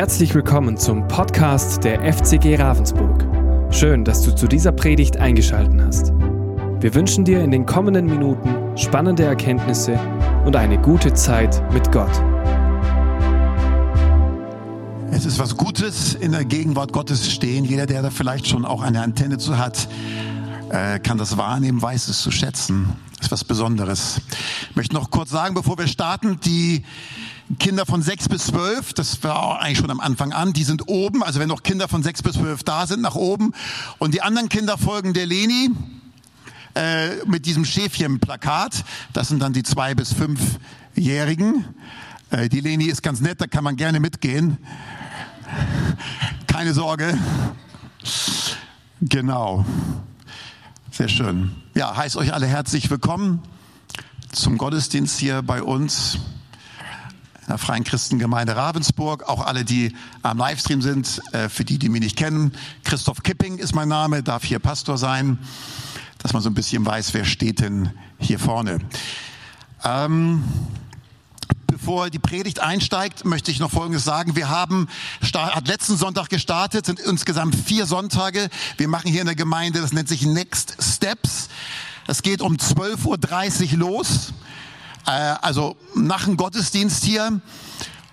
Herzlich willkommen zum Podcast der FCG Ravensburg. Schön, dass du zu dieser Predigt eingeschaltet hast. Wir wünschen dir in den kommenden Minuten spannende Erkenntnisse und eine gute Zeit mit Gott. Es ist was Gutes in der Gegenwart Gottes stehen. Jeder, der da vielleicht schon auch eine Antenne zu hat, äh, kann das wahrnehmen, weiß es zu schätzen. Das ist was Besonderes. Ich möchte noch kurz sagen, bevor wir starten, die Kinder von sechs bis zwölf, das war eigentlich schon am Anfang an, die sind oben. Also wenn noch Kinder von sechs bis zwölf da sind, nach oben. Und die anderen Kinder folgen der Leni äh, mit diesem Schäfchen-Plakat. Das sind dann die zwei bis fünfjährigen. Äh, die Leni ist ganz nett, da kann man gerne mitgehen. Keine Sorge. Genau. Sehr schön. Ja, heißt euch alle herzlich willkommen zum Gottesdienst hier bei uns der Freien Christengemeinde Ravensburg. Auch alle, die am Livestream sind, äh, für die, die mich nicht kennen. Christoph Kipping ist mein Name, darf hier Pastor sein, dass man so ein bisschen weiß, wer steht denn hier vorne. Ähm, bevor die Predigt einsteigt, möchte ich noch Folgendes sagen. Wir haben hat letzten Sonntag gestartet, sind insgesamt vier Sonntage. Wir machen hier in der Gemeinde, das nennt sich Next Steps. Es geht um 12.30 Uhr los, äh, also nach dem Gottesdienst hier.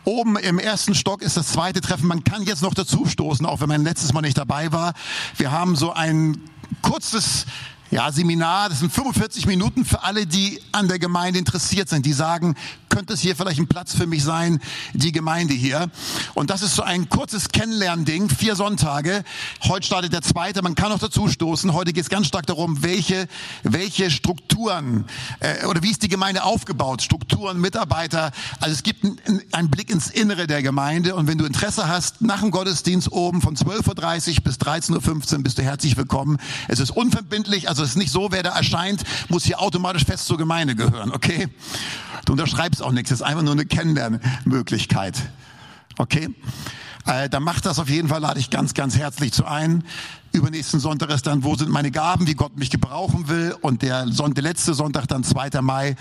Oben im ersten Stock ist das zweite Treffen. Man kann jetzt noch dazu stoßen, auch wenn man letztes Mal nicht dabei war. Wir haben so ein kurzes ja, Seminar, das sind 45 Minuten für alle, die an der Gemeinde interessiert sind, die sagen, könnte es hier vielleicht ein Platz für mich sein, die Gemeinde hier. Und das ist so ein kurzes Kennenlernding, vier Sonntage. Heute startet der zweite, man kann auch dazu stoßen. Heute geht es ganz stark darum, welche, welche Strukturen äh, oder wie ist die Gemeinde aufgebaut, Strukturen, Mitarbeiter. Also es gibt einen Blick ins Innere der Gemeinde und wenn du Interesse hast, nach dem Gottesdienst oben von 12.30 Uhr bis 13.15 Uhr bist du herzlich willkommen. Es ist unverbindlich, also es ist nicht so, wer da erscheint, muss hier automatisch fest zur Gemeinde gehören, okay? Du unterschreibst auch nichts, das ist einfach nur eine Kennenlernmöglichkeit. Okay? Äh, dann macht das auf jeden Fall, lade ich ganz, ganz herzlich zu ein. Übernächsten Sonntag ist dann, wo sind meine Gaben, wie Gott mich gebrauchen will. Und der, Son der letzte Sonntag, dann 2. Mai,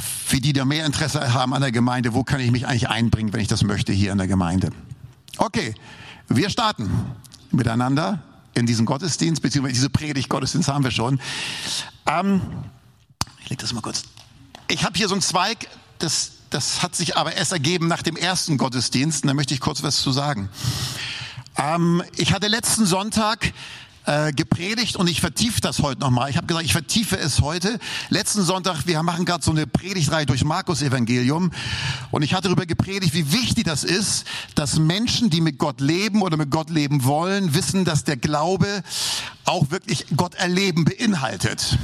für die, die mehr Interesse haben an der Gemeinde, wo kann ich mich eigentlich einbringen, wenn ich das möchte hier in der Gemeinde. Okay, wir starten miteinander in diesen Gottesdienst, beziehungsweise diese Predigt Gottesdienst haben wir schon. Ähm, ich leg das mal kurz ich habe hier so einen Zweig, das, das hat sich aber erst ergeben nach dem ersten Gottesdienst. Und da möchte ich kurz was zu sagen. Ähm, ich hatte letzten Sonntag äh, gepredigt und ich vertiefe das heute nochmal. Ich habe gesagt, ich vertiefe es heute. Letzten Sonntag, wir machen gerade so eine Predigtreihe durch Markus Evangelium und ich hatte darüber gepredigt, wie wichtig das ist, dass Menschen, die mit Gott leben oder mit Gott leben wollen, wissen, dass der Glaube auch wirklich Gott erleben beinhaltet.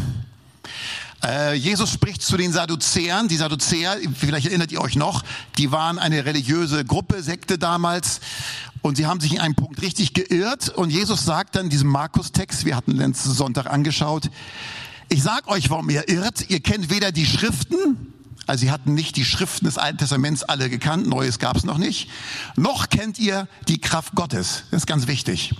Äh, Jesus spricht zu den Sadduzäern. Die Sadduzäer, vielleicht erinnert ihr euch noch, die waren eine religiöse Gruppe, Sekte damals. Und sie haben sich in einem Punkt richtig geirrt. Und Jesus sagt dann in diesem Markus-Text, wir hatten letzten Sonntag angeschaut, ich sag euch, warum ihr irrt. Ihr kennt weder die Schriften, also sie hatten nicht die Schriften des Alten Testaments alle gekannt, Neues gab es noch nicht, noch kennt ihr die Kraft Gottes. Das ist ganz wichtig.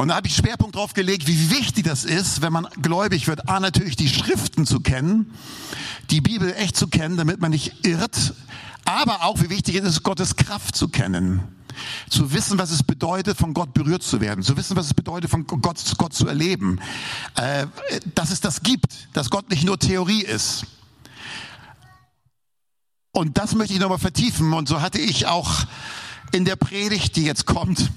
Und da habe ich Schwerpunkt drauf gelegt, wie wichtig das ist, wenn man gläubig wird, A, natürlich die Schriften zu kennen, die Bibel echt zu kennen, damit man nicht irrt, aber auch wie wichtig es ist, Gottes Kraft zu kennen. Zu wissen, was es bedeutet, von Gott berührt zu werden. Zu wissen, was es bedeutet, von Gott, Gott zu erleben. Äh, dass es das gibt. Dass Gott nicht nur Theorie ist. Und das möchte ich nochmal vertiefen. Und so hatte ich auch in der Predigt, die jetzt kommt,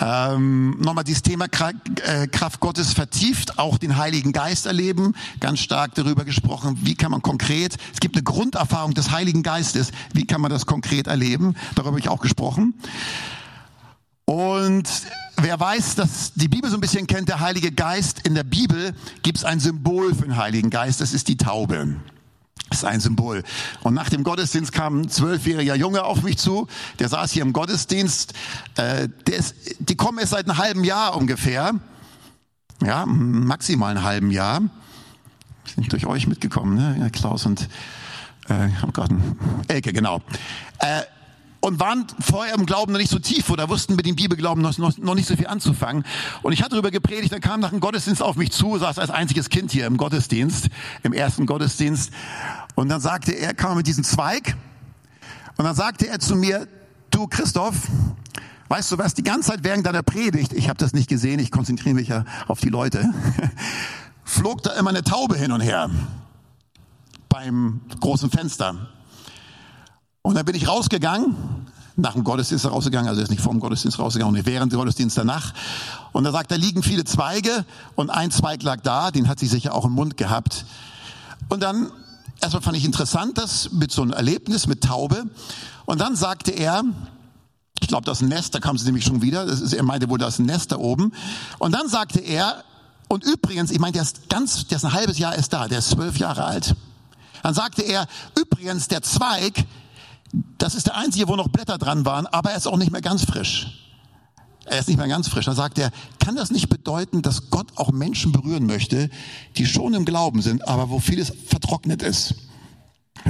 ähm, nochmal dieses Thema äh, Kraft Gottes vertieft, auch den Heiligen Geist erleben, ganz stark darüber gesprochen, wie kann man konkret, es gibt eine Grunderfahrung des Heiligen Geistes, wie kann man das konkret erleben, darüber habe ich auch gesprochen. Und wer weiß, dass die Bibel so ein bisschen kennt, der Heilige Geist, in der Bibel gibt es ein Symbol für den Heiligen Geist, das ist die Taube. Das ist ein Symbol. Und nach dem Gottesdienst kam ein zwölfjähriger Junge auf mich zu, der saß hier im Gottesdienst. Äh, ist, die kommen erst seit einem halben Jahr ungefähr. Ja, maximal einen halben Jahr. Sind durch euch mitgekommen, ne? Ja, Klaus und äh, oh Gott, Elke, genau. Äh, und waren vorher im Glauben noch nicht so tief oder wussten mit dem Bibelglauben noch, noch, noch nicht so viel anzufangen. Und ich hatte darüber gepredigt, dann kam nach dem Gottesdienst auf mich zu, saß als einziges Kind hier im Gottesdienst, im ersten Gottesdienst. Und dann sagte er, kam mit diesem Zweig. Und dann sagte er zu mir, du Christoph, weißt du was, die ganze Zeit während deiner Predigt, ich habe das nicht gesehen, ich konzentriere mich ja auf die Leute, flog da immer eine Taube hin und her beim großen Fenster. Und dann bin ich rausgegangen, nach dem Gottesdienst rausgegangen, also er ist nicht vor dem Gottesdienst rausgegangen, nicht während dem Gottesdienst danach. Und er sagt, da liegen viele Zweige und ein Zweig lag da, den hat sie sicher auch im Mund gehabt. Und dann, erstmal fand ich interessant, das mit so einem Erlebnis mit Taube. Und dann sagte er, ich glaube, das Nest, da kam sie nämlich schon wieder, ist, er meinte wohl, das Nest da oben. Und dann sagte er, und übrigens, ich meine, der ist ganz, der ist ein halbes Jahr erst da, der ist zwölf Jahre alt. Dann sagte er, übrigens, der Zweig, das ist der einzige, wo noch Blätter dran waren, aber er ist auch nicht mehr ganz frisch. Er ist nicht mehr ganz frisch. Dann sagt er, kann das nicht bedeuten, dass Gott auch Menschen berühren möchte, die schon im Glauben sind, aber wo vieles vertrocknet ist?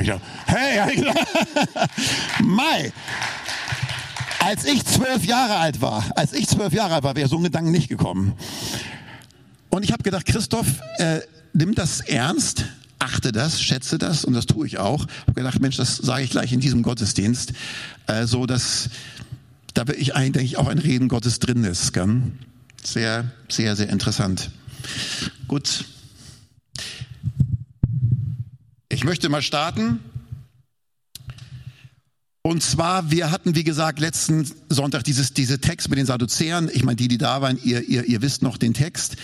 Ich dachte, hey, Mai. Als ich zwölf Jahre alt war, als ich zwölf Jahre alt war, wäre so ein Gedanken nicht gekommen. Und ich habe gedacht, Christoph, äh, nimm das ernst, achte das, schätze das und das tue ich auch. Ich habe gedacht, Mensch, das sage ich gleich in diesem Gottesdienst, äh, so dass da ich eigentlich denke ich, auch ein Reden Gottes drin ist. Gell? Sehr, sehr, sehr interessant. Gut. Ich möchte mal starten. Und zwar, wir hatten, wie gesagt, letzten Sonntag dieses, diese Text mit den Sadduzäern. Ich meine, die, die da waren, ihr, ihr, ihr wisst noch den Text.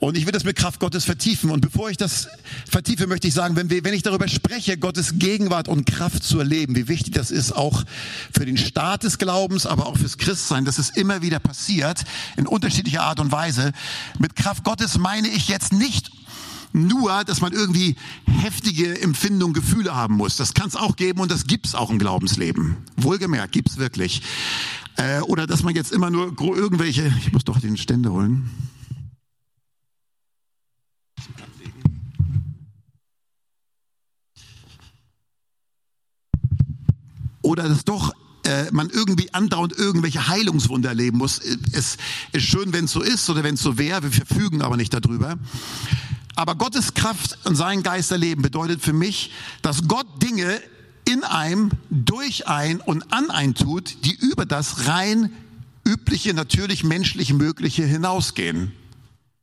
Und ich will das mit Kraft Gottes vertiefen. Und bevor ich das vertiefe, möchte ich sagen, wenn, wir, wenn ich darüber spreche, Gottes Gegenwart und Kraft zu erleben, wie wichtig das ist, auch für den Start des Glaubens, aber auch fürs Christsein, dass es immer wieder passiert, in unterschiedlicher Art und Weise. Mit Kraft Gottes meine ich jetzt nicht nur, dass man irgendwie heftige Empfindungen, Gefühle haben muss. Das kann es auch geben und das gibt's auch im Glaubensleben. Wohlgemerkt, gibt's wirklich. Äh, oder dass man jetzt immer nur irgendwelche, ich muss doch den Ständer holen. Oder dass doch äh, man irgendwie andauernd irgendwelche Heilungswunder erleben muss. Es ist schön, wenn es so ist oder wenn es so wäre. Wir verfügen aber nicht darüber. Aber Gottes Kraft und sein Geist erleben bedeutet für mich, dass Gott Dinge in einem, durch ein und an ein tut, die über das rein übliche, natürlich menschlich Mögliche hinausgehen.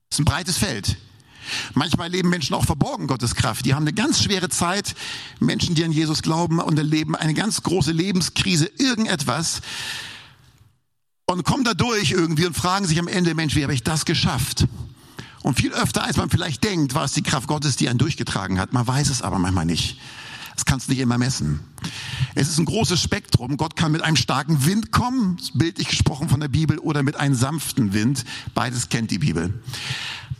Das ist ein breites Feld. Manchmal leben Menschen auch verborgen Gottes Kraft. Die haben eine ganz schwere Zeit. Menschen, die an Jesus glauben und erleben eine ganz große Lebenskrise, irgendetwas. Und kommen da durch irgendwie und fragen sich am Ende, Mensch, wie habe ich das geschafft? Und viel öfter, als man vielleicht denkt, war es die Kraft Gottes, die einen durchgetragen hat. Man weiß es aber manchmal nicht. Das kannst du nicht immer messen. Es ist ein großes Spektrum. Gott kann mit einem starken Wind kommen, bildlich gesprochen von der Bibel, oder mit einem sanften Wind. Beides kennt die Bibel.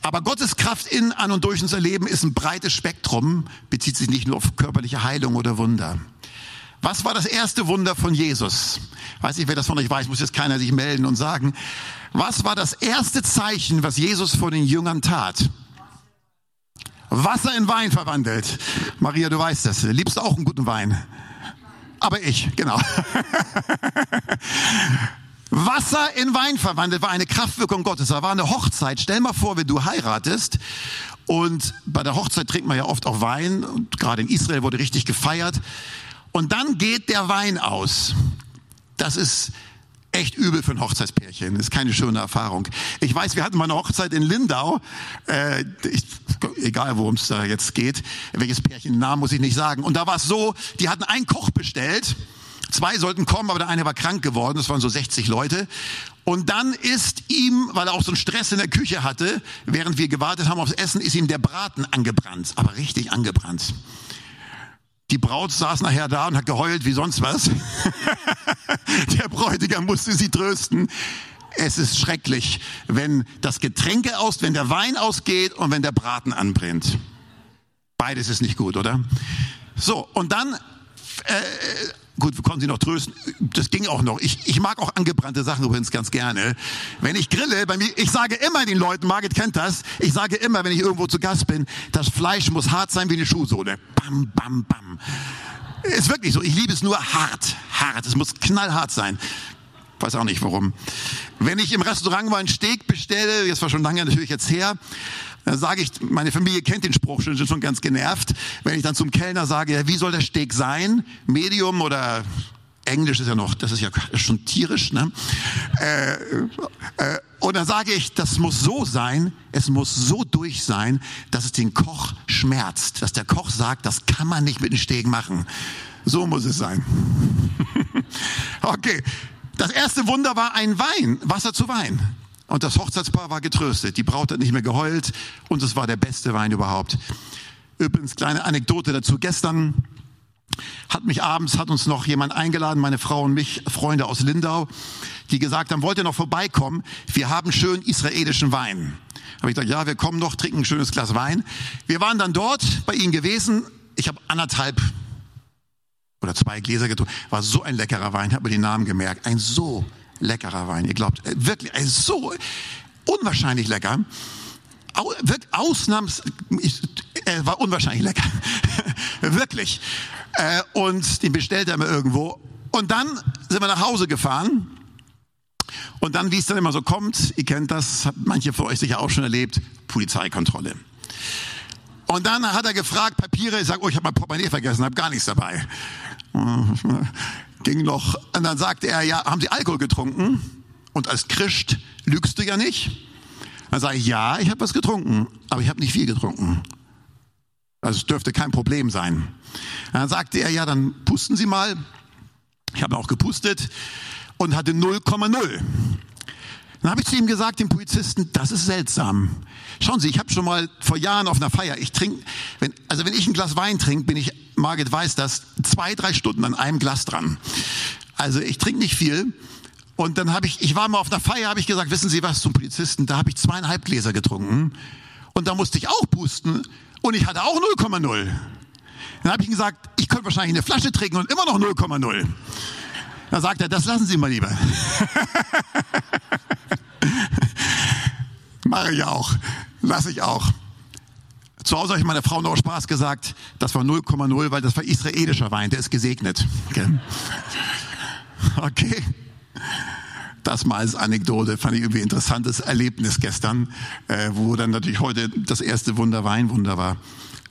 Aber Gottes Kraft in, an und durch unser Leben ist ein breites Spektrum, bezieht sich nicht nur auf körperliche Heilung oder Wunder. Was war das erste Wunder von Jesus? Weiß ich, wer das von euch weiß, muss jetzt keiner sich melden und sagen. Was war das erste Zeichen, was Jesus vor den Jüngern tat? Wasser in Wein verwandelt. Maria, du weißt das. Liebst auch einen guten Wein. Aber ich, genau. Wasser in Wein verwandelt war eine Kraftwirkung Gottes. Da war eine Hochzeit. Stell mal vor, wenn du heiratest und bei der Hochzeit trinkt man ja oft auch Wein. Und gerade in Israel wurde richtig gefeiert. Und dann geht der Wein aus. Das ist echt übel für ein Hochzeitspärchen. Das ist keine schöne Erfahrung. Ich weiß, wir hatten mal eine Hochzeit in Lindau. Äh, ich, egal, worum es da jetzt geht. Welches Pärchen, Namen muss ich nicht sagen. Und da war es so, die hatten einen Koch bestellt. Zwei sollten kommen, aber der eine war krank geworden. Das waren so 60 Leute. Und dann ist ihm, weil er auch so einen Stress in der Küche hatte, während wir gewartet haben aufs Essen, ist ihm der Braten angebrannt. Aber richtig angebrannt. Die Braut saß nachher da und hat geheult wie sonst was. Der Bräutigam musste sie trösten. Es ist schrecklich, wenn das Getränke aus, wenn der Wein ausgeht und wenn der Braten anbrennt. Beides ist nicht gut, oder? So, und dann äh, Gut, wir konnten sie noch trösten. Das ging auch noch. Ich, ich mag auch angebrannte Sachen übrigens ganz gerne. Wenn ich grille, bei mir, ich sage immer den Leuten, Margit kennt das, ich sage immer, wenn ich irgendwo zu Gast bin, das Fleisch muss hart sein wie eine Schuhsohle. Bam, bam, bam. Ist wirklich so. Ich liebe es nur hart, hart. Es muss knallhart sein. Weiß auch nicht warum. Wenn ich im Restaurant mal einen Steak bestelle, das war schon lange natürlich jetzt her, dann sage ich, meine Familie kennt den Spruch schon, sind schon ganz genervt. Wenn ich dann zum Kellner sage, ja, wie soll der Steak sein? Medium oder Englisch ist ja noch, das ist ja schon tierisch. Ne? Äh, äh, und dann sage ich, das muss so sein, es muss so durch sein, dass es den Koch schmerzt. Dass der Koch sagt, das kann man nicht mit den Stegen machen. So muss es sein. okay, das erste Wunder war ein Wein, Wasser zu Wein. Und das Hochzeitspaar war getröstet. Die Braut hat nicht mehr geheult und es war der beste Wein überhaupt. Übrigens, kleine Anekdote dazu. Gestern hat mich abends, hat uns noch jemand eingeladen, meine Frau und mich, Freunde aus Lindau, die gesagt haben, wollt ihr noch vorbeikommen? Wir haben schön israelischen Wein. Habe ich gesagt, ja, wir kommen noch, trinken ein schönes Glas Wein. Wir waren dann dort bei ihnen gewesen. Ich habe anderthalb oder zwei Gläser getrunken. War so ein leckerer Wein, habe mir den Namen gemerkt. Ein so leckerer Wein. Ihr glaubt, äh, wirklich, ein so unwahrscheinlich lecker. Ausnahms, er war unwahrscheinlich lecker. wirklich. Äh, und den bestellt er mir irgendwo. Und dann sind wir nach Hause gefahren. Und dann, wie es dann immer so kommt, ihr kennt das, hat manche von euch sicher auch schon erlebt, Polizeikontrolle. Und dann hat er gefragt, Papiere, ich sage, oh, ich habe mein Portemonnaie vergessen, habe gar nichts dabei. Ging noch. Und dann sagte er, ja, haben Sie Alkohol getrunken? Und als Christ lügst du ja nicht. Dann sage ich, ja, ich habe was getrunken, aber ich habe nicht viel getrunken. Also es dürfte kein Problem sein. Dann sagte er, ja, dann pusten Sie mal. Ich habe auch gepustet und hatte 0,0. Dann habe ich zu ihm gesagt, dem Polizisten, das ist seltsam. Schauen Sie, ich habe schon mal vor Jahren auf einer Feier, ich trinke, wenn, also wenn ich ein Glas Wein trinke, bin ich, Margit weiß das, zwei, drei Stunden an einem Glas dran. Also ich trinke nicht viel. Und dann habe ich, ich war mal auf einer Feier, habe ich gesagt, wissen Sie was zum Polizisten, da habe ich zweieinhalb Gläser getrunken. Und da musste ich auch pusten und ich hatte auch 0,0. Dann habe ich ihm gesagt, ich könnte wahrscheinlich eine Flasche trinken und immer noch 0,0. Dann sagt er, das lassen Sie mal lieber. Mache ich auch. Lasse ich auch. Zu Hause habe ich meiner Frau noch Spaß gesagt, das war 0,0, weil das war israelischer Wein, der ist gesegnet. Okay. Das mal als Anekdote, fand ich irgendwie interessantes Erlebnis gestern, äh, wo dann natürlich heute das erste Wunder Weinwunder war.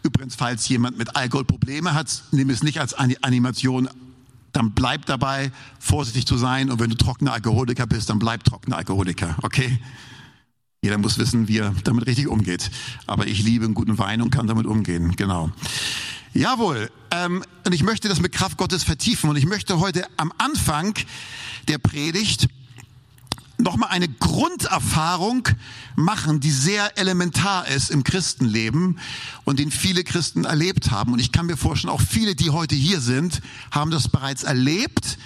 Übrigens, falls jemand mit Alkohol Probleme hat, nimm es nicht als Animation, dann bleib dabei, vorsichtig zu sein. Und wenn du trockener Alkoholiker bist, dann bleib trockener Alkoholiker, okay? Jeder muss wissen, wie er damit richtig umgeht. Aber ich liebe einen guten Wein und kann damit umgehen. Genau. Jawohl. Ähm, und ich möchte das mit Kraft Gottes vertiefen. Und ich möchte heute am Anfang der Predigt nochmal eine Grunderfahrung machen, die sehr elementar ist im Christenleben und den viele Christen erlebt haben. Und ich kann mir vorstellen, auch viele, die heute hier sind, haben das bereits erlebt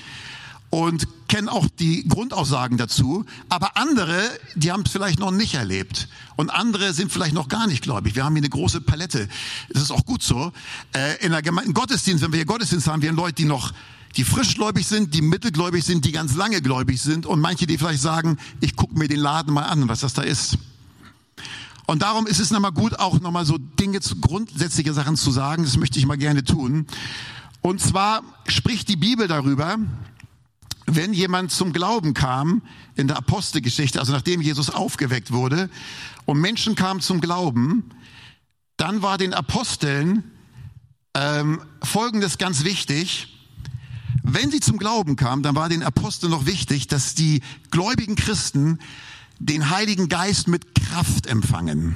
und kennen auch die Grundaussagen dazu. Aber andere, die haben es vielleicht noch nicht erlebt. Und andere sind vielleicht noch gar nicht gläubig. Wir haben hier eine große Palette. Das ist auch gut so. Äh, in der Gemeinde, Gottesdienst, wenn wir hier Gottesdienst haben, wir haben Leute, die noch die frischgläubig sind, die mittelgläubig sind, die ganz lange gläubig sind und manche, die vielleicht sagen, ich gucke mir den Laden mal an, was das da ist. Und darum ist es nochmal gut, auch nochmal so Dinge, grundsätzliche Sachen zu sagen. Das möchte ich mal gerne tun. Und zwar spricht die Bibel darüber, wenn jemand zum Glauben kam in der Apostelgeschichte, also nachdem Jesus aufgeweckt wurde und Menschen kamen zum Glauben, dann war den Aposteln ähm, Folgendes ganz wichtig. Wenn sie zum Glauben kamen, dann war den Aposteln noch wichtig, dass die gläubigen Christen den Heiligen Geist mit Kraft empfangen.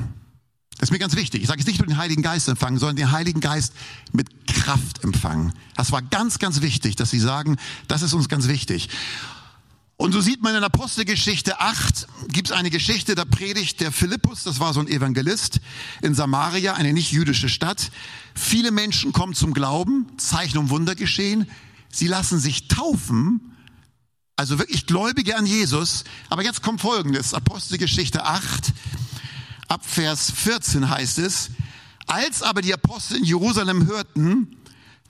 Das ist mir ganz wichtig. Ich sage jetzt nicht nur den Heiligen Geist empfangen, sondern den Heiligen Geist mit Kraft empfangen. Das war ganz, ganz wichtig, dass sie sagen, das ist uns ganz wichtig. Und so sieht man in Apostelgeschichte 8, gibt es eine Geschichte, da predigt der Philippus, das war so ein Evangelist in Samaria, eine nicht jüdische Stadt. Viele Menschen kommen zum Glauben, Zeichen und Wunder geschehen. Sie lassen sich taufen, also wirklich Gläubige an Jesus. Aber jetzt kommt Folgendes, Apostelgeschichte 8, ab Vers 14 heißt es, als aber die Apostel in Jerusalem hörten,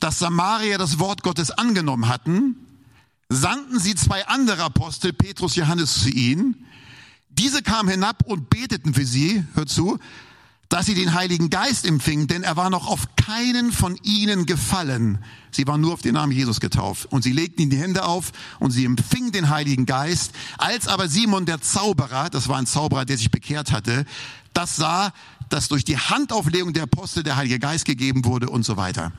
dass Samaria das Wort Gottes angenommen hatten, sandten sie zwei andere Apostel, Petrus, Johannes, zu ihnen. Diese kamen hinab und beteten für sie, hört zu, dass sie den Heiligen Geist empfingen, denn er war noch auf keinen von ihnen gefallen. Sie waren nur auf den Namen Jesus getauft. Und sie legten ihnen die Hände auf und sie empfingen den Heiligen Geist. Als aber Simon der Zauberer, das war ein Zauberer, der sich bekehrt hatte, das sah, dass durch die Handauflegung der Apostel der Heilige Geist gegeben wurde und so weiter.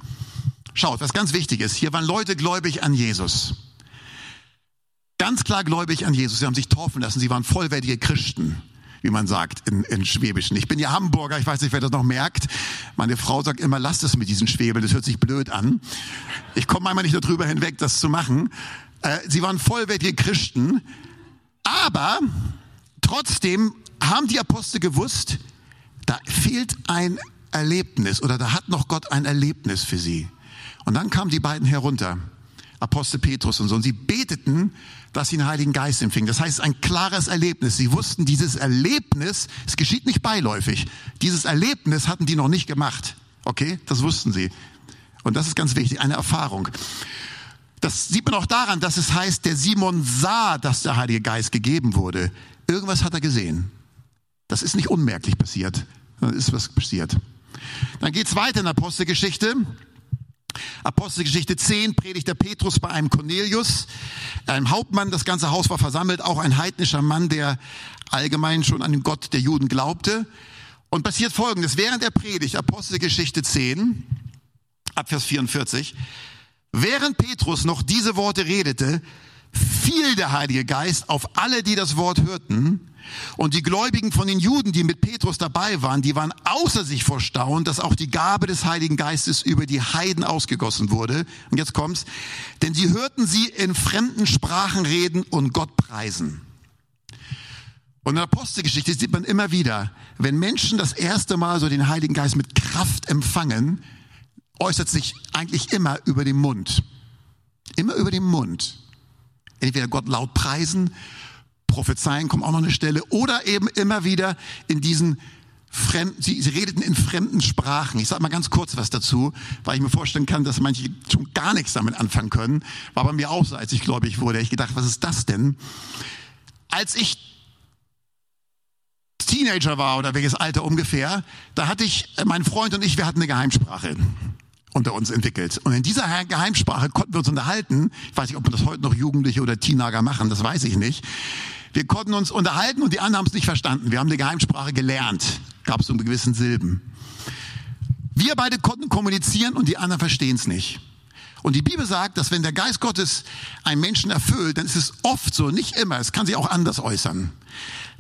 Schaut, was ganz wichtig ist, hier waren Leute gläubig an Jesus. ganz klar gläubig an Jesus. Sie haben sich taufen lassen. Sie waren vollwertige Christen, wie man sagt in, in Schwäbischen. Ich bin ja Hamburger, ich weiß nicht, wer das noch merkt. Meine Frau sagt immer, lasst es mit diesen Schwäbeln, das hört sich blöd an. Ich komme einmal nicht darüber hinweg, das zu machen. Äh, sie waren vollwertige Christen, aber trotzdem haben die Apostel gewusst, da fehlt ein Erlebnis oder da hat noch Gott ein Erlebnis für sie. Und dann kamen die beiden herunter, Apostel Petrus und so, und sie beteten, dass sie den Heiligen Geist empfingen. Das heißt, ein klares Erlebnis. Sie wussten, dieses Erlebnis, es geschieht nicht beiläufig. Dieses Erlebnis hatten die noch nicht gemacht. Okay, das wussten sie. Und das ist ganz wichtig, eine Erfahrung. Das sieht man auch daran, dass es heißt, der Simon sah, dass der Heilige Geist gegeben wurde. Irgendwas hat er gesehen. Das ist nicht unmerklich passiert, sondern ist was passiert. Dann geht's weiter in der Apostelgeschichte. Apostelgeschichte 10 predigt der Petrus bei einem Cornelius, einem Hauptmann, das ganze Haus war versammelt, auch ein heidnischer Mann, der allgemein schon an den Gott der Juden glaubte. Und passiert Folgendes, während er predigt, Apostelgeschichte 10, ab Vers 44, während Petrus noch diese Worte redete, fiel der Heilige Geist auf alle, die das Wort hörten. Und die Gläubigen von den Juden, die mit Petrus dabei waren, die waren außer sich vor Staunen, dass auch die Gabe des Heiligen Geistes über die Heiden ausgegossen wurde. Und jetzt kommt's. Denn sie hörten sie in fremden Sprachen reden und Gott preisen. Und in der Apostelgeschichte sieht man immer wieder, wenn Menschen das erste Mal so den Heiligen Geist mit Kraft empfangen, äußert sich eigentlich immer über den Mund. Immer über den Mund. Entweder Gott laut preisen Prophezeien kommt auch noch eine Stelle. Oder eben immer wieder in diesen Fremden, sie, sie redeten in fremden Sprachen. Ich sage mal ganz kurz was dazu, weil ich mir vorstellen kann, dass manche schon gar nichts damit anfangen können. War bei mir auch so, als ich gläubig wurde. Ich gedacht, was ist das denn? Als ich Teenager war oder welches Alter ungefähr, da hatte ich, mein Freund und ich, wir hatten eine Geheimsprache unter uns entwickelt. Und in dieser Geheimsprache konnten wir uns unterhalten. Ich weiß nicht, ob das heute noch Jugendliche oder Teenager machen, das weiß ich nicht. Wir konnten uns unterhalten und die anderen haben es nicht verstanden. Wir haben die Geheimsprache gelernt. Gab es einen gewissen Silben. Wir beide konnten kommunizieren und die anderen verstehen es nicht. Und die Bibel sagt, dass wenn der Geist Gottes einen Menschen erfüllt, dann ist es oft so, nicht immer, es kann sich auch anders äußern,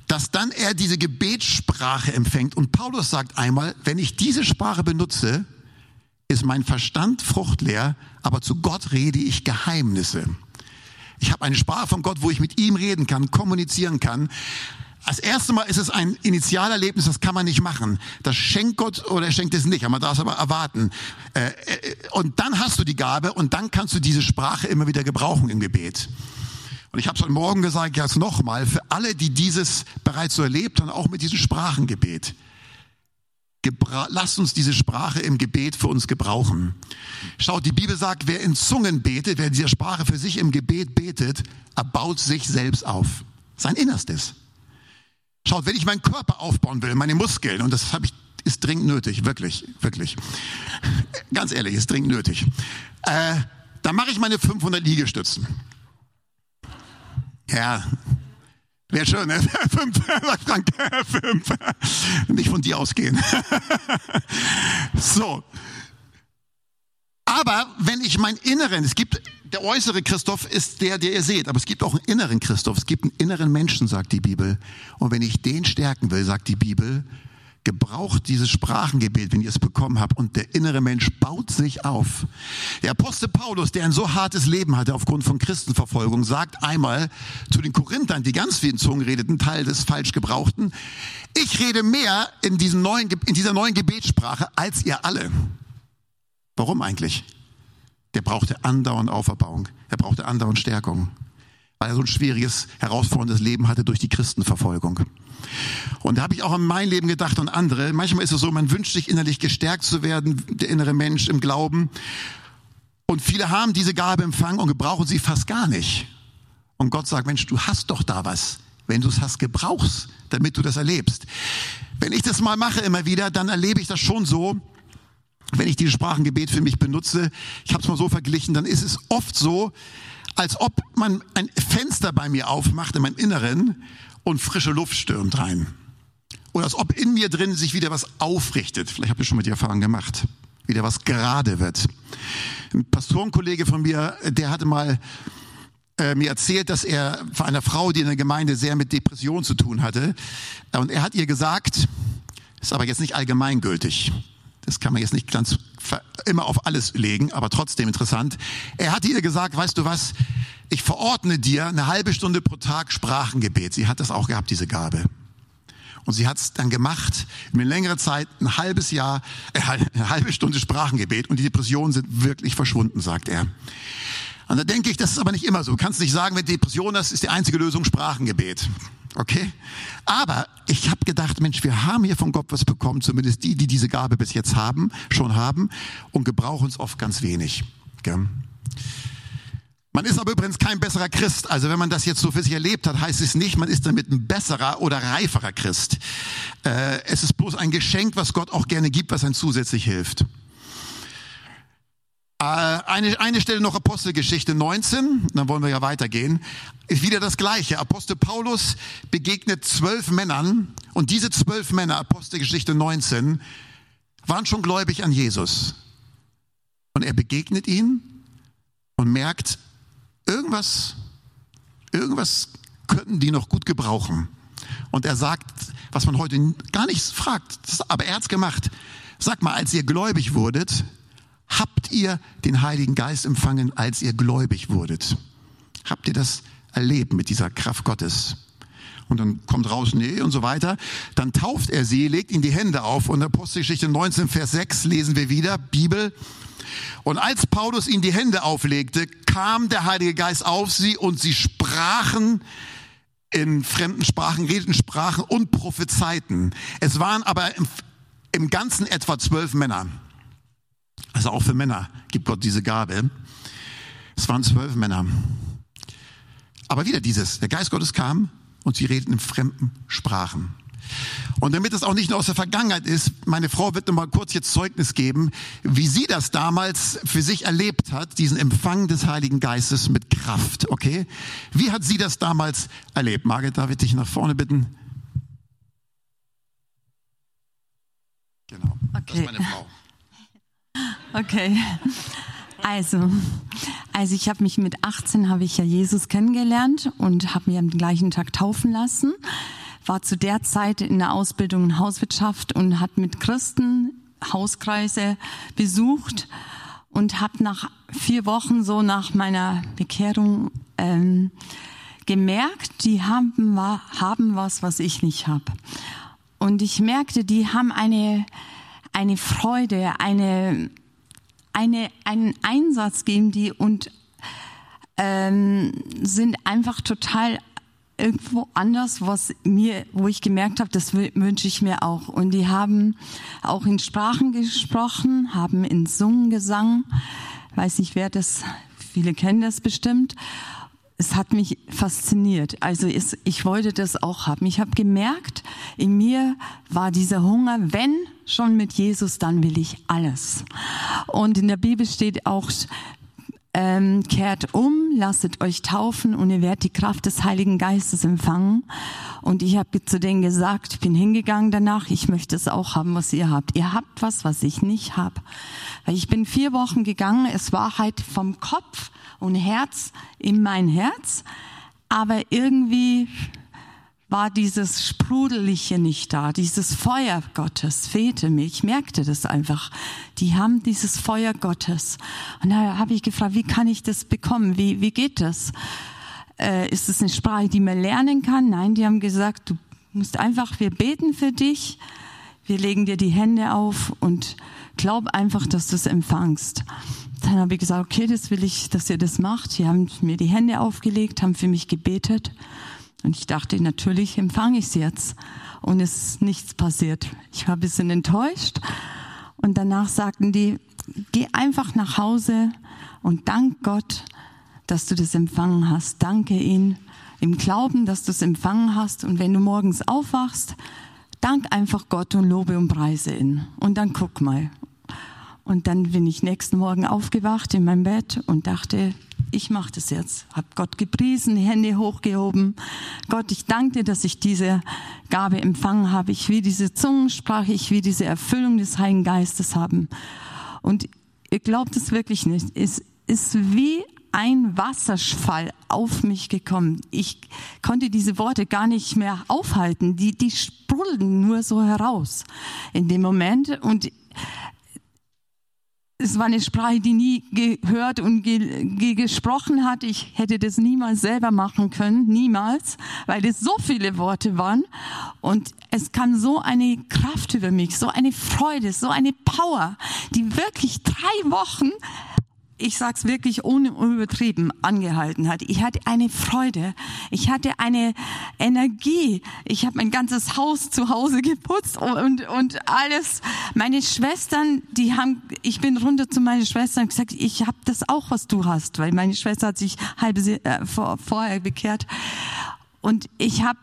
dass dann er diese Gebetssprache empfängt. Und Paulus sagt einmal, wenn ich diese Sprache benutze, ist mein Verstand fruchtleer, aber zu Gott rede ich Geheimnisse. Ich habe eine Sprache von Gott, wo ich mit ihm reden kann, kommunizieren kann. Als erstes Mal ist es ein Initialerlebnis, das kann man nicht machen. Das schenkt Gott oder er schenkt es nicht, man darf es aber erwarten. Äh, äh, und dann hast du die Gabe und dann kannst du diese Sprache immer wieder gebrauchen im Gebet. Und ich habe es heute Morgen gesagt, jetzt nochmal, für alle, die dieses bereits so erlebt haben, auch mit diesem Sprachengebet. Gebra lasst uns diese Sprache im Gebet für uns gebrauchen. Schaut, die Bibel sagt, wer in Zungen betet, wer diese Sprache für sich im Gebet betet, erbaut sich selbst auf. Sein Innerstes. Schaut, wenn ich meinen Körper aufbauen will, meine Muskeln, und das habe ich, ist dringend nötig, wirklich, wirklich. Ganz ehrlich, ist dringend nötig. Äh, dann mache ich meine 500 Liegestützen. Ja, Wäre schön, ne? Fünf, sagt Frank, fünf. Nicht von dir ausgehen. so. Aber wenn ich meinen inneren, es gibt, der äußere Christoph ist der, der ihr seht, aber es gibt auch einen inneren Christoph, es gibt einen inneren Menschen, sagt die Bibel. Und wenn ich den stärken will, sagt die Bibel, gebraucht dieses Sprachengebet, wenn ihr es bekommen habt, und der innere Mensch baut sich auf. Der Apostel Paulus, der ein so hartes Leben hatte aufgrund von Christenverfolgung, sagt einmal zu den Korinthern, die ganz vielen Zungen redeten, Teil des falsch gebrauchten, ich rede mehr in, diesem neuen, in dieser neuen Gebetssprache als ihr alle. Warum eigentlich? Der brauchte andauernd Auferbauung. Er brauchte andauernd Stärkung. Weil er so ein schwieriges, herausforderndes Leben hatte durch die Christenverfolgung. Und da habe ich auch an mein Leben gedacht und andere. Manchmal ist es so, man wünscht sich innerlich gestärkt zu werden, der innere Mensch im Glauben. Und viele haben diese Gabe empfangen und gebrauchen sie fast gar nicht. Und Gott sagt, Mensch, du hast doch da was. Wenn du es hast, gebrauchst, damit du das erlebst. Wenn ich das mal mache immer wieder, dann erlebe ich das schon so, wenn ich dieses Sprachengebet für mich benutze, ich habe es mal so verglichen, dann ist es oft so, als ob man ein Fenster bei mir aufmacht in meinem Inneren und frische Luft stürmt rein. Oder als ob in mir drin sich wieder was aufrichtet. Vielleicht habt ihr schon mal die Erfahrung gemacht. Wieder was gerade wird. Ein Pastorenkollege von mir, der hatte mal, äh, mir erzählt, dass er von einer Frau, die in der Gemeinde sehr mit Depression zu tun hatte, und er hat ihr gesagt, ist aber jetzt nicht allgemeingültig, das kann man jetzt nicht ganz immer auf alles legen, aber trotzdem interessant. Er hatte ihr gesagt, weißt du was, ich verordne dir eine halbe Stunde pro Tag Sprachengebet. Sie hat das auch gehabt, diese Gabe. Und sie hat es dann gemacht, mit längerer Zeit, ein halbes Jahr, äh, eine halbe Stunde Sprachengebet und die Depressionen sind wirklich verschwunden, sagt er. Und da denke ich, das ist aber nicht immer so. Du kannst nicht sagen, wenn Depression ist, ist die einzige Lösung Sprachengebet. Okay? Aber ich habe gedacht, Mensch, wir haben hier von Gott was bekommen, zumindest die, die diese Gabe bis jetzt haben, schon haben und gebrauchen es oft ganz wenig. Okay? Man ist aber übrigens kein besserer Christ. Also wenn man das jetzt so für sich erlebt hat, heißt es nicht, man ist damit ein besserer oder reiferer Christ. Äh, es ist bloß ein Geschenk, was Gott auch gerne gibt, was einem zusätzlich hilft. Äh, eine, eine Stelle noch Apostelgeschichte 19, dann wollen wir ja weitergehen, ist wieder das Gleiche. Apostel Paulus begegnet zwölf Männern und diese zwölf Männer, Apostelgeschichte 19, waren schon gläubig an Jesus. Und er begegnet ihnen und merkt, irgendwas, irgendwas könnten die noch gut gebrauchen. Und er sagt, was man heute gar nicht fragt, aber er hat's gemacht. Sag mal, als ihr gläubig wurdet, habt ihr den Heiligen Geist empfangen, als ihr gläubig wurdet? Habt ihr das erlebt mit dieser Kraft Gottes? Und dann kommt raus, nee, und so weiter. Dann tauft er sie, legt ihnen die Hände auf. Und in Apostelgeschichte 19, Vers 6 lesen wir wieder, Bibel. Und als Paulus ihnen die Hände auflegte, kam der Heilige Geist auf sie und sie sprachen in fremden Sprachen, redeten Sprachen und prophezeiten. Es waren aber im, im Ganzen etwa zwölf Männer. Also auch für Männer gibt Gott diese Gabe. Es waren zwölf Männer. Aber wieder dieses, der Geist Gottes kam und sie redeten in fremden Sprachen. Und damit es auch nicht nur aus der Vergangenheit ist, meine Frau wird noch mal kurz jetzt Zeugnis geben, wie sie das damals für sich erlebt hat, diesen Empfang des Heiligen Geistes mit Kraft, okay? Wie hat sie das damals erlebt? Margit, darf ich dich nach vorne bitten? Genau, okay. das ist meine Frau. Okay. Also, also ich habe mich mit 18 habe ich ja Jesus kennengelernt und habe mir am gleichen Tag taufen lassen war zu der Zeit in der Ausbildung in Hauswirtschaft und hat mit Christen Hauskreise besucht und habe nach vier Wochen so nach meiner Bekehrung ähm, gemerkt, die haben, haben was, was ich nicht habe. Und ich merkte, die haben eine, eine Freude, eine, eine, einen Einsatz geben die und ähm, sind einfach total irgendwo anders, was mir, wo ich gemerkt habe, das wünsche ich mir auch. Und die haben auch in Sprachen gesprochen, haben in Sungen gesungen. Weiß nicht, wer das, viele kennen das bestimmt. Es hat mich fasziniert. Also es, ich wollte das auch haben. Ich habe gemerkt, in mir war dieser Hunger, wenn schon mit Jesus, dann will ich alles. Und in der Bibel steht auch, ähm, kehrt um, lasset euch taufen und ihr werdet die Kraft des Heiligen Geistes empfangen. Und ich habe zu denen gesagt, ich bin hingegangen danach, ich möchte es auch haben, was ihr habt. Ihr habt was, was ich nicht habe. Ich bin vier Wochen gegangen, es war halt vom Kopf und Herz in mein Herz, aber irgendwie war dieses Sprudeliche nicht da, dieses Feuer Gottes fehlte mir. Ich merkte das einfach. Die haben dieses Feuer Gottes. Und da habe ich gefragt, wie kann ich das bekommen? Wie, wie geht das? Äh, ist es eine Sprache, die man lernen kann? Nein, die haben gesagt, du musst einfach, wir beten für dich, wir legen dir die Hände auf und glaub einfach, dass du es empfangst. Dann habe ich gesagt, okay, das will ich, dass ihr das macht. Die haben mir die Hände aufgelegt, haben für mich gebetet. Und ich dachte, natürlich empfange ich es jetzt. Und es ist nichts passiert. Ich war ein bisschen enttäuscht. Und danach sagten die, geh einfach nach Hause und dank Gott, dass du das empfangen hast. Danke ihn im Glauben, dass du es empfangen hast. Und wenn du morgens aufwachst, dank einfach Gott und lobe und preise ihn. Und dann guck mal. Und dann bin ich nächsten Morgen aufgewacht in meinem Bett und dachte, ich mache das jetzt. Hab Gott gepriesen, Hände hochgehoben. Gott, ich danke dir, dass ich diese Gabe empfangen habe. Ich will diese Zungensprache, ich will diese Erfüllung des Heiligen Geistes haben. Und ihr glaubt es wirklich nicht. Es ist wie ein Wasserfall auf mich gekommen. Ich konnte diese Worte gar nicht mehr aufhalten. Die, die sprudelten nur so heraus in dem Moment. Und es war eine Sprache, die nie gehört und ge ge gesprochen hat. Ich hätte das niemals selber machen können, niemals, weil das so viele Worte waren. Und es kam so eine Kraft über mich, so eine Freude, so eine Power, die wirklich drei Wochen ich sag's wirklich ohne übertrieben, angehalten hat. Ich hatte eine Freude, ich hatte eine Energie. Ich habe mein ganzes Haus zu Hause geputzt und und alles. Meine Schwestern, die haben, ich bin runter zu meinen Schwestern und gesagt, ich habe das auch, was du hast, weil meine Schwester hat sich halb äh, vor, vorher bekehrt und ich habe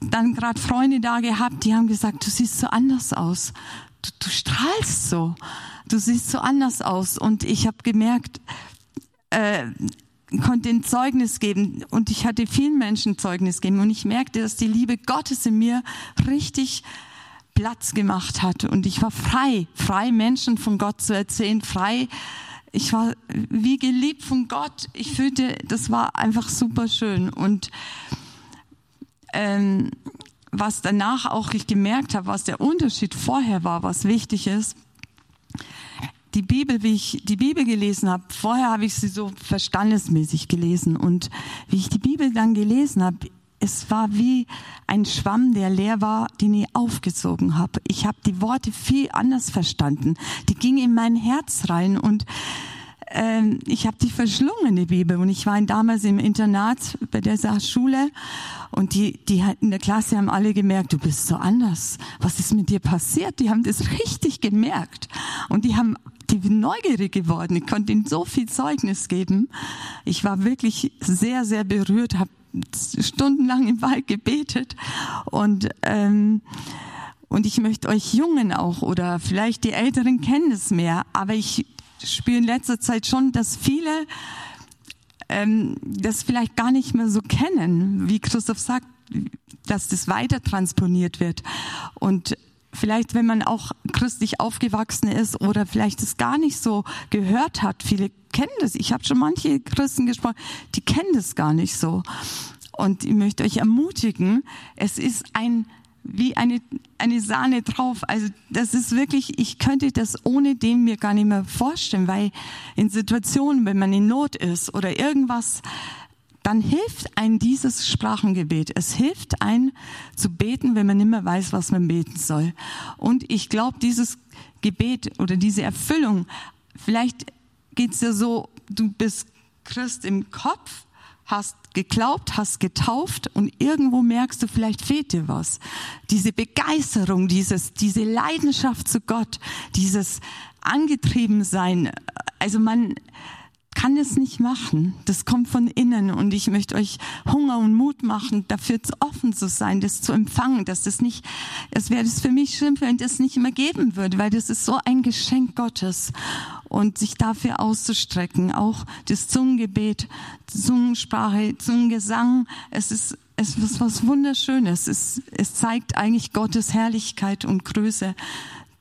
dann gerade Freunde da gehabt, die haben gesagt, du siehst so anders aus, du, du strahlst so du siehst so anders aus. Und ich habe gemerkt, äh, konnte ein Zeugnis geben und ich hatte vielen Menschen Zeugnis geben und ich merkte, dass die Liebe Gottes in mir richtig Platz gemacht hat und ich war frei, frei Menschen von Gott zu erzählen, frei. Ich war wie geliebt von Gott. Ich fühlte, das war einfach super schön und ähm, was danach auch ich gemerkt habe, was der Unterschied vorher war, was wichtig ist die Bibel, wie ich die Bibel gelesen habe, vorher habe ich sie so verstandesmäßig gelesen und wie ich die Bibel dann gelesen habe, es war wie ein Schwamm, der leer war, den ich aufgezogen habe. Ich habe die Worte viel anders verstanden. Die gingen in mein Herz rein und ähm, ich habe die verschlungen, die Bibel. Und ich war damals im Internat bei dieser Schule und die, die in der Klasse haben alle gemerkt, du bist so anders. Was ist mit dir passiert? Die haben das richtig gemerkt. Und die haben die bin neugierig geworden. Ich konnte ihnen so viel Zeugnis geben. Ich war wirklich sehr, sehr berührt, habe stundenlang im Wald gebetet und ähm, und ich möchte euch Jungen auch oder vielleicht die Älteren kennen es mehr, aber ich spüre in letzter Zeit schon, dass viele ähm, das vielleicht gar nicht mehr so kennen, wie Christoph sagt, dass das weiter transponiert wird und vielleicht, wenn man auch christlich aufgewachsen ist oder vielleicht es gar nicht so gehört hat, viele kennen das. Ich habe schon manche Christen gesprochen, die kennen das gar nicht so. Und ich möchte euch ermutigen, es ist ein wie eine, eine Sahne drauf. Also das ist wirklich, ich könnte das ohne den mir gar nicht mehr vorstellen, weil in Situationen, wenn man in Not ist oder irgendwas, dann hilft ein dieses Sprachengebet. Es hilft ein zu beten, wenn man nicht mehr weiß, was man beten soll. Und ich glaube, dieses Gebet oder diese Erfüllung, vielleicht geht's dir so, du bist Christ im Kopf, hast geglaubt, hast getauft und irgendwo merkst du, vielleicht fehlt dir was. Diese Begeisterung, dieses, diese Leidenschaft zu Gott, dieses angetrieben sein. Also man, kann es nicht machen. Das kommt von innen und ich möchte euch Hunger und Mut machen, dafür offen zu sein, das zu empfangen, dass das nicht, es wäre das für mich schlimm, wenn das nicht immer geben würde, weil das ist so ein Geschenk Gottes und sich dafür auszustrecken, auch das Zungengebet, Zungensprache, Zungengesang, es ist es ist was Wunderschönes. Es, es zeigt eigentlich Gottes Herrlichkeit und Größe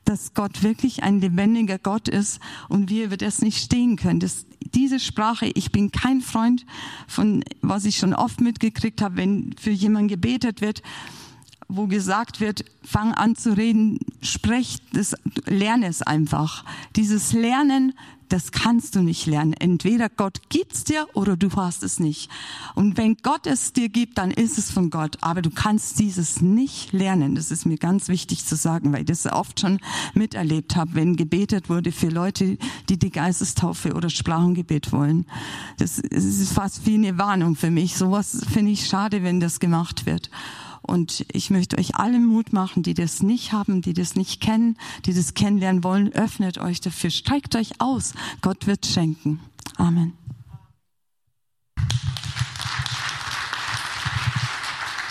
dass Gott wirklich ein lebendiger Gott ist und wir über das nicht stehen können. Das, diese Sprache, ich bin kein Freund von, was ich schon oft mitgekriegt habe, wenn für jemanden gebetet wird, wo gesagt wird, fang an zu reden, sprech, das, lerne es einfach. Dieses Lernen das kannst du nicht lernen. Entweder Gott gibt's dir oder du hast es nicht. Und wenn Gott es dir gibt, dann ist es von Gott. Aber du kannst dieses nicht lernen. Das ist mir ganz wichtig zu sagen, weil ich das oft schon miterlebt habe, wenn gebetet wurde für Leute, die die Geistestaufe oder Sprachengebet wollen. Das ist fast wie eine Warnung für mich. Sowas finde ich schade, wenn das gemacht wird. Und ich möchte euch alle Mut machen, die das nicht haben, die das nicht kennen, die das kennenlernen wollen, öffnet euch dafür, steigt euch aus. Gott wird schenken. Amen.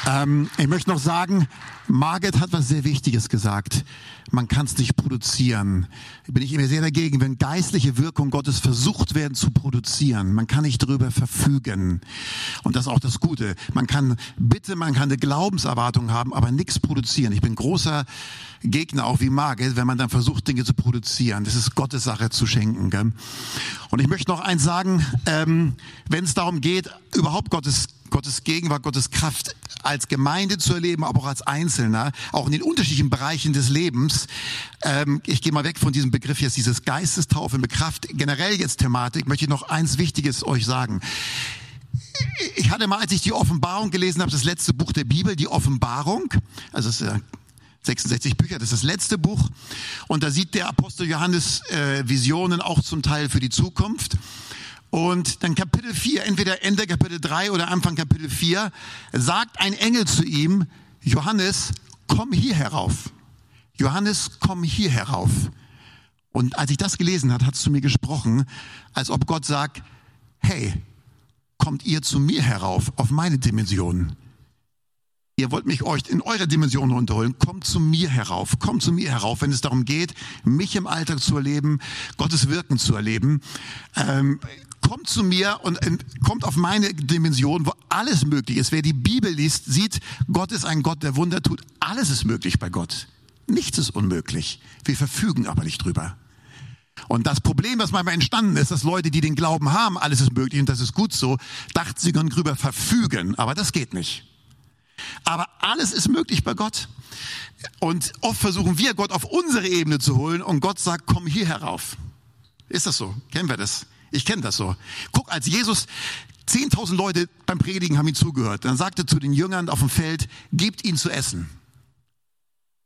Ähm, ich möchte noch sagen, Margaret hat was sehr Wichtiges gesagt. Man kann es nicht produzieren. Bin ich immer sehr dagegen, wenn geistliche Wirkung Gottes versucht werden zu produzieren. Man kann nicht darüber verfügen. Und das ist auch das Gute. Man kann bitte, man kann eine Glaubenserwartung haben, aber nichts produzieren. Ich bin großer Gegner, auch wie Margit, wenn man dann versucht, Dinge zu produzieren. Das ist Gottes Sache zu schenken. Gell? Und ich möchte noch eins sagen, ähm, wenn es darum geht, überhaupt Gottes Gottes Gegenwart, Gottes Kraft als Gemeinde zu erleben, aber auch als Einzelner, auch in den unterschiedlichen Bereichen des Lebens. Ähm, ich gehe mal weg von diesem Begriff jetzt, dieses Geistestaufe mit Kraft, generell jetzt Thematik, möchte ich noch eins Wichtiges euch sagen. Ich hatte mal, als ich die Offenbarung gelesen habe, das letzte Buch der Bibel, die Offenbarung, also es ist 66 Bücher, das ist das letzte Buch. Und da sieht der Apostel Johannes äh, Visionen auch zum Teil für die Zukunft. Und dann Kapitel 4, entweder Ende Kapitel 3 oder Anfang Kapitel 4, sagt ein Engel zu ihm, Johannes, komm hier herauf. Johannes, komm hier herauf. Und als ich das gelesen hat, hat es zu mir gesprochen, als ob Gott sagt, hey, kommt ihr zu mir herauf, auf meine Dimension. Ihr wollt mich euch in eure Dimension runterholen. Kommt zu mir herauf. Kommt zu mir herauf, wenn es darum geht, mich im Alltag zu erleben, Gottes Wirken zu erleben. Ähm, kommt zu mir und äh, kommt auf meine Dimension, wo alles möglich ist. Wer die Bibel liest, sieht, Gott ist ein Gott, der Wunder tut. Alles ist möglich bei Gott. Nichts ist unmöglich. Wir verfügen aber nicht drüber. Und das Problem, was manchmal entstanden ist, dass Leute, die den Glauben haben, alles ist möglich und das ist gut so, dachten sie können drüber verfügen. Aber das geht nicht. Aber alles ist möglich bei Gott. Und oft versuchen wir, Gott auf unsere Ebene zu holen und Gott sagt, komm hier herauf. Ist das so? Kennen wir das? Ich kenne das so. Guck, als Jesus 10.000 Leute beim Predigen haben ihm zugehört, dann sagte zu den Jüngern auf dem Feld, gebt ihnen zu essen.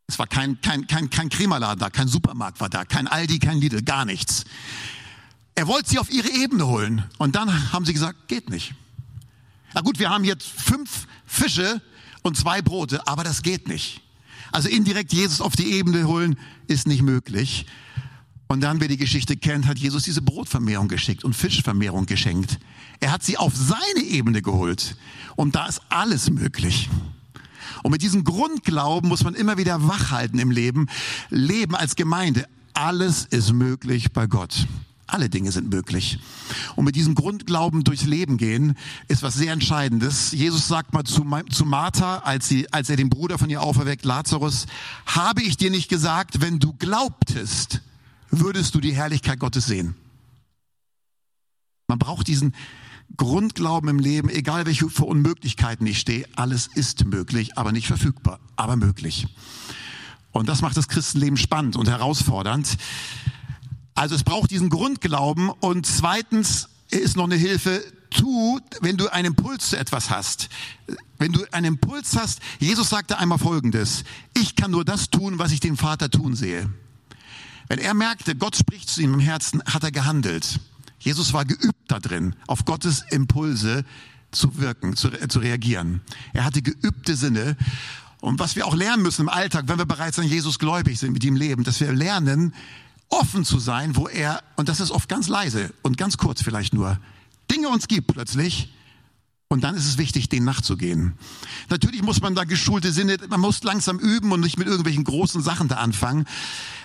Es war kein, kein, kein, kein Krämerladen da, kein Supermarkt war da, kein Aldi, kein Lidl, gar nichts. Er wollte sie auf ihre Ebene holen. Und dann haben sie gesagt, geht nicht. Na gut, wir haben jetzt fünf Fische und zwei Brote, aber das geht nicht. Also indirekt Jesus auf die Ebene holen ist nicht möglich. Und dann, wer die Geschichte kennt, hat Jesus diese Brotvermehrung geschickt und Fischvermehrung geschenkt. Er hat sie auf seine Ebene geholt. Und da ist alles möglich. Und mit diesem Grundglauben muss man immer wieder wachhalten im Leben. Leben als Gemeinde. Alles ist möglich bei Gott. Alle Dinge sind möglich. Und mit diesem Grundglauben durchs Leben gehen, ist was sehr Entscheidendes. Jesus sagt mal zu, zu Martha, als, sie, als er den Bruder von ihr auferweckt, Lazarus, habe ich dir nicht gesagt, wenn du glaubtest, würdest du die Herrlichkeit Gottes sehen. Man braucht diesen Grundglauben im Leben, egal welche für Unmöglichkeiten ich stehe, alles ist möglich, aber nicht verfügbar, aber möglich. Und das macht das Christenleben spannend und herausfordernd. Also es braucht diesen Grundglauben und zweitens ist noch eine Hilfe, tu, wenn du einen Impuls zu etwas hast. Wenn du einen Impuls hast, Jesus sagte einmal Folgendes, ich kann nur das tun, was ich den Vater tun sehe. Wenn er merkte, Gott spricht zu ihm im Herzen, hat er gehandelt. Jesus war geübt da drin, auf Gottes Impulse zu wirken, zu, zu reagieren. Er hatte geübte Sinne. Und was wir auch lernen müssen im Alltag, wenn wir bereits an Jesus gläubig sind, mit ihm leben, dass wir lernen, offen zu sein, wo er, und das ist oft ganz leise und ganz kurz vielleicht nur, Dinge uns gibt plötzlich, und dann ist es wichtig, denen nachzugehen. Natürlich muss man da geschulte Sinne, man muss langsam üben und nicht mit irgendwelchen großen Sachen da anfangen.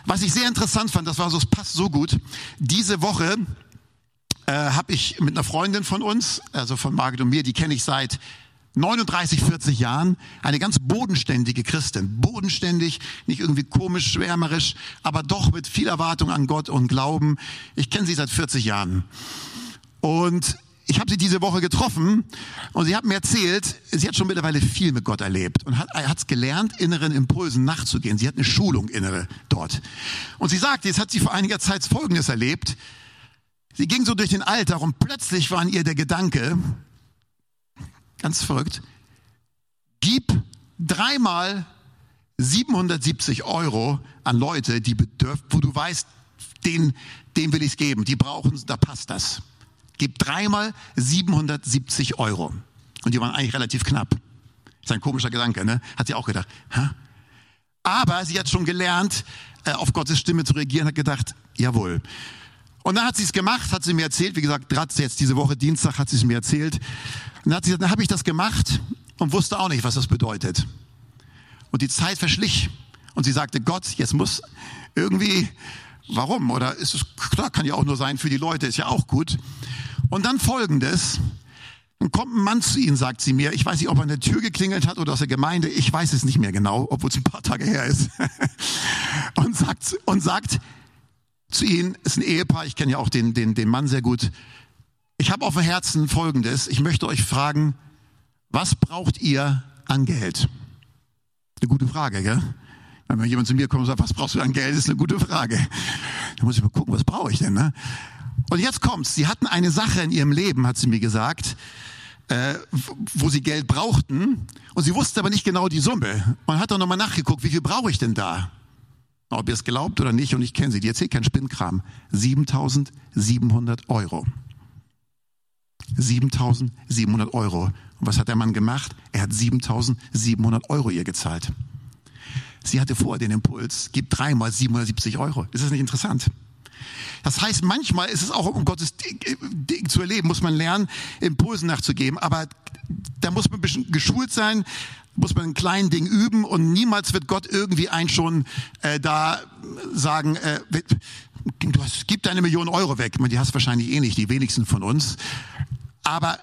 Was ich sehr interessant fand, das war so, es passt so gut. Diese Woche äh, habe ich mit einer Freundin von uns, also von Margit und mir, die kenne ich seit 39, 40 Jahren, eine ganz bodenständige Christin. Bodenständig, nicht irgendwie komisch, schwärmerisch, aber doch mit viel Erwartung an Gott und Glauben. Ich kenne sie seit 40 Jahren. Und ich habe sie diese Woche getroffen und sie hat mir erzählt, sie hat schon mittlerweile viel mit Gott erlebt und hat es gelernt, inneren Impulsen nachzugehen. Sie hat eine Schulung innere dort. Und sie sagt, jetzt hat sie vor einiger Zeit Folgendes erlebt. Sie ging so durch den Alltag und plötzlich war in ihr der Gedanke, ganz verrückt, gib dreimal 770 Euro an Leute, die bedürft, wo du weißt, denen, denen will ich geben, die brauchen, da passt das gib dreimal 770 Euro. Und die waren eigentlich relativ knapp. Ist ein komischer Gedanke, ne? Hat sie auch gedacht. Hä? Aber sie hat schon gelernt, äh, auf Gottes Stimme zu reagieren, hat gedacht, jawohl. Und dann hat sie es gemacht, hat sie mir erzählt, wie gesagt, gerade jetzt diese Woche Dienstag hat sie es mir erzählt. Und dann hat sie gesagt, dann habe ich das gemacht und wusste auch nicht, was das bedeutet. Und die Zeit verschlich. Und sie sagte, Gott, jetzt muss irgendwie, warum? Oder ist es, klar, kann ja auch nur sein für die Leute, ist ja auch gut. Und dann folgendes. Dann kommt ein Mann zu ihnen, sagt sie mir. Ich weiß nicht, ob er an der Tür geklingelt hat oder aus der Gemeinde. Ich weiß es nicht mehr genau, obwohl es ein paar Tage her ist. und sagt, und sagt zu ihnen, ist ein Ehepaar, ich kenne ja auch den, den, den Mann sehr gut. Ich habe auf dem Herzen Folgendes. Ich möchte euch fragen, was braucht ihr an Geld? Eine gute Frage, gell? Wenn jemand zu mir kommt und sagt, was brauchst du an Geld, ist eine gute Frage. Da muss ich mal gucken, was brauche ich denn, ne? Und jetzt kommt's. Sie hatten eine Sache in ihrem Leben, hat sie mir gesagt, äh, wo sie Geld brauchten. Und sie wusste aber nicht genau die Summe. Man hat doch nochmal nachgeguckt, wie viel brauche ich denn da? Ob ihr es glaubt oder nicht, und ich kenne sie, die erzählt keinen Spinnkram. 7700 Euro. 7700 Euro. Und was hat der Mann gemacht? Er hat 7700 Euro ihr gezahlt. Sie hatte vorher den Impuls, gib dreimal 770 Euro. Ist das nicht interessant? Das heißt, manchmal ist es auch, um Gottes Ding zu erleben, muss man lernen, Impulsen nachzugeben. Aber da muss man ein bisschen geschult sein, muss man ein kleinen Ding üben und niemals wird Gott irgendwie ein schon äh, da sagen, äh, du hast, gib deine Million Euro weg. Die hast wahrscheinlich eh nicht, die wenigsten von uns. Aber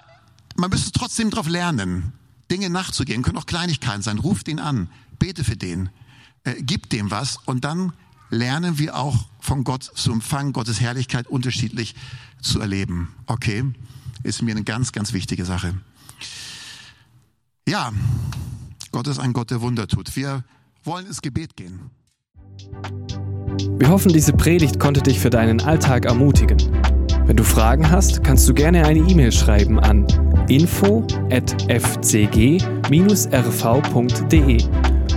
man müsste trotzdem darauf lernen, Dinge nachzugehen. Können auch Kleinigkeiten sein. Ruf den an, bete für den, äh, gib dem was und dann lernen wir auch von Gott zu empfangen, Gottes Herrlichkeit unterschiedlich zu erleben. Okay, ist mir eine ganz, ganz wichtige Sache. Ja, Gott ist ein Gott, der Wunder tut. Wir wollen ins Gebet gehen. Wir hoffen, diese Predigt konnte dich für deinen Alltag ermutigen. Wenn du Fragen hast, kannst du gerne eine E-Mail schreiben an info@fcg-rv.de